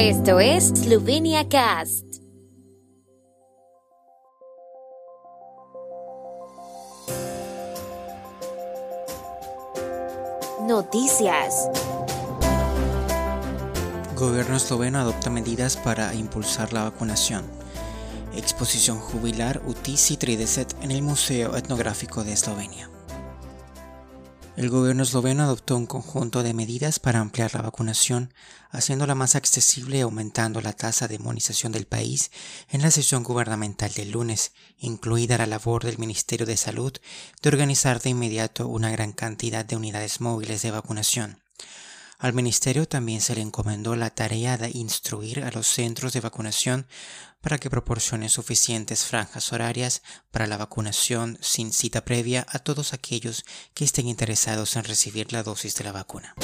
Esto es Slovenia Cast. Noticias. Gobierno esloveno adopta medidas para impulsar la vacunación. Exposición jubilar Utisi 3 en el Museo Etnográfico de Eslovenia. El gobierno esloveno adoptó un conjunto de medidas para ampliar la vacunación, haciéndola más accesible y aumentando la tasa de inmunización del país en la sesión gubernamental del lunes, incluida la labor del Ministerio de Salud de organizar de inmediato una gran cantidad de unidades móviles de vacunación. Al Ministerio también se le encomendó la tarea de instruir a los centros de vacunación para que proporcionen suficientes franjas horarias para la vacunación sin cita previa a todos aquellos que estén interesados en recibir la dosis de la vacuna.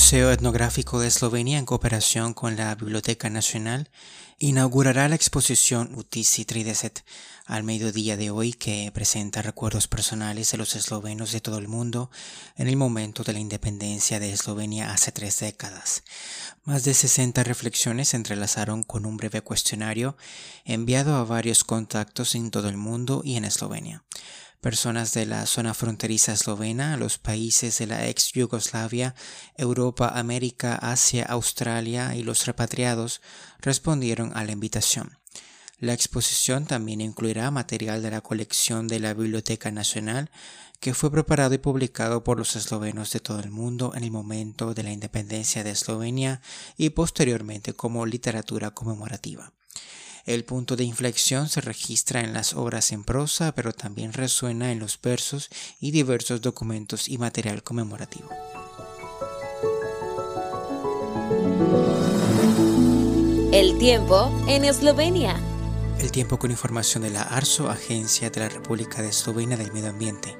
Museo Etnográfico de Eslovenia, en cooperación con la Biblioteca Nacional, inaugurará la exposición Utisi Trideset al mediodía de hoy que presenta recuerdos personales de los eslovenos de todo el mundo en el momento de la independencia de Eslovenia hace tres décadas. Más de 60 reflexiones se entrelazaron con un breve cuestionario enviado a varios contactos en todo el mundo y en Eslovenia personas de la zona fronteriza eslovena, los países de la ex Yugoslavia, Europa, América, Asia, Australia y los repatriados respondieron a la invitación. La exposición también incluirá material de la colección de la Biblioteca Nacional que fue preparado y publicado por los eslovenos de todo el mundo en el momento de la independencia de Eslovenia y posteriormente como literatura conmemorativa. El punto de inflexión se registra en las obras en prosa, pero también resuena en los versos y diversos documentos y material conmemorativo. El tiempo en Eslovenia. El tiempo con información de la ARSO, Agencia de la República de Eslovenia del Medio Ambiente.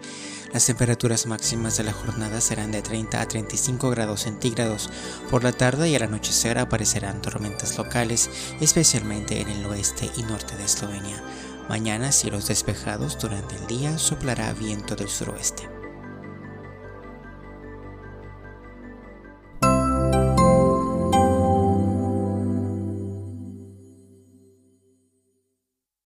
Las temperaturas máximas de la jornada serán de 30 a 35 grados centígrados. Por la tarde y al anochecer aparecerán tormentas locales, especialmente en el oeste y norte de Eslovenia. Mañana cielos despejados durante el día soplará viento del suroeste.